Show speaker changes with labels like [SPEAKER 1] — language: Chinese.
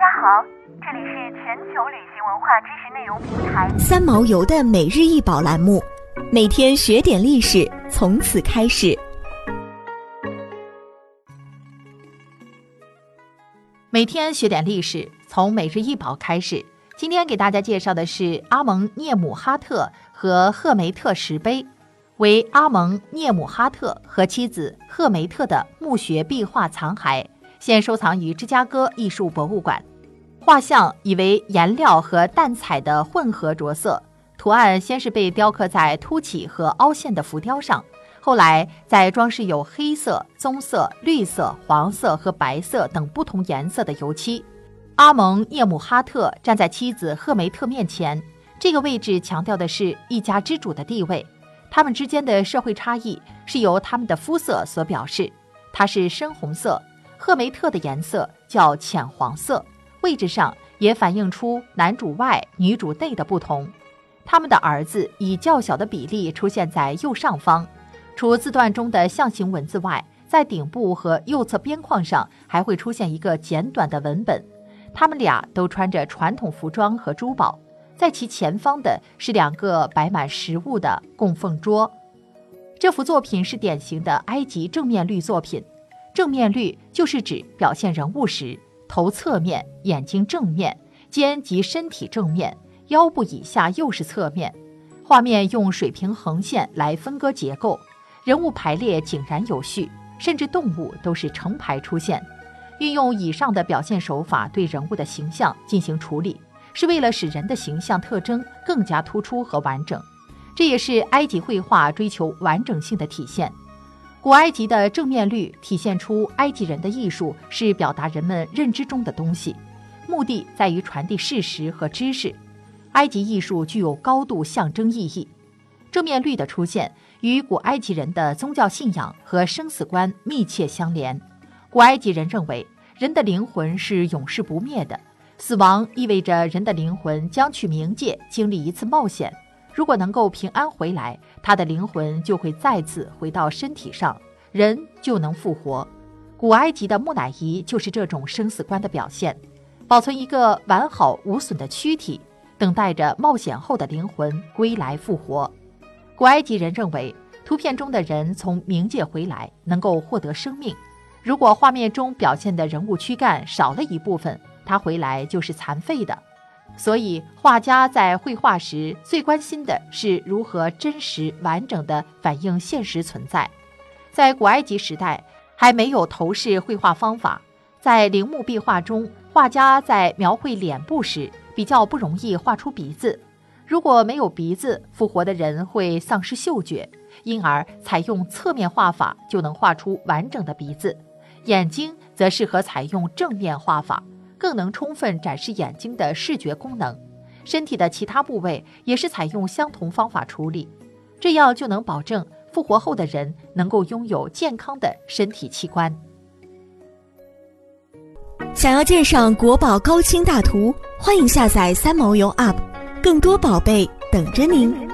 [SPEAKER 1] 大家好，这里是全球旅行文化知识内容平台
[SPEAKER 2] 三毛游的每日一宝栏目，每天学点历史，从此开始。
[SPEAKER 3] 每天学点历史，从每日一宝开始。今天给大家介绍的是阿蒙涅姆哈特和赫梅特石碑，为阿蒙涅姆哈特和妻子赫梅特的墓穴壁画残骸。现收藏于芝加哥艺术博物馆。画像以为颜料和淡彩的混合着色，图案先是被雕刻在凸起和凹陷的浮雕上，后来再装饰有黑色、棕色、绿色、黄色和白色等不同颜色的油漆。阿蒙涅姆哈特站在妻子赫梅特面前，这个位置强调的是一家之主的地位。他们之间的社会差异是由他们的肤色所表示，他是深红色。赫梅特的颜色叫浅黄色，位置上也反映出男主外女主内的不同。他们的儿子以较小的比例出现在右上方，除字段中的象形文字外，在顶部和右侧边框上还会出现一个简短的文本。他们俩都穿着传统服装和珠宝，在其前方的是两个摆满食物的供奉桌。这幅作品是典型的埃及正面绿作品。正面律就是指表现人物时，头侧面，眼睛正面，肩及身体正面，腰部以下又是侧面。画面用水平横线来分割结构，人物排列井然有序，甚至动物都是成排出现。运用以上的表现手法对人物的形象进行处理，是为了使人的形象特征更加突出和完整。这也是埃及绘画追求完整性的体现。古埃及的正面率体现出埃及人的艺术是表达人们认知中的东西，目的在于传递事实和知识。埃及艺术具有高度象征意义。正面率的出现与古埃及人的宗教信仰和生死观密切相连。古埃及人认为人的灵魂是永世不灭的，死亡意味着人的灵魂将去冥界经历一次冒险。如果能够平安回来，他的灵魂就会再次回到身体上，人就能复活。古埃及的木乃伊就是这种生死观的表现，保存一个完好无损的躯体，等待着冒险后的灵魂归来复活。古埃及人认为，图片中的人从冥界回来能够获得生命。如果画面中表现的人物躯干少了一部分，他回来就是残废的。所以，画家在绘画时最关心的是如何真实完整地反映现实存在。在古埃及时代，还没有头饰绘画方法，在陵墓壁画中，画家在描绘脸部时比较不容易画出鼻子。如果没有鼻子，复活的人会丧失嗅觉，因而采用侧面画法就能画出完整的鼻子。眼睛则适合采用正面画法。更能充分展示眼睛的视觉功能，身体的其他部位也是采用相同方法处理，这样就能保证复活后的人能够拥有健康的身体器官。
[SPEAKER 2] 想要鉴赏国宝高清大图，欢迎下载三毛游 App，更多宝贝等着您。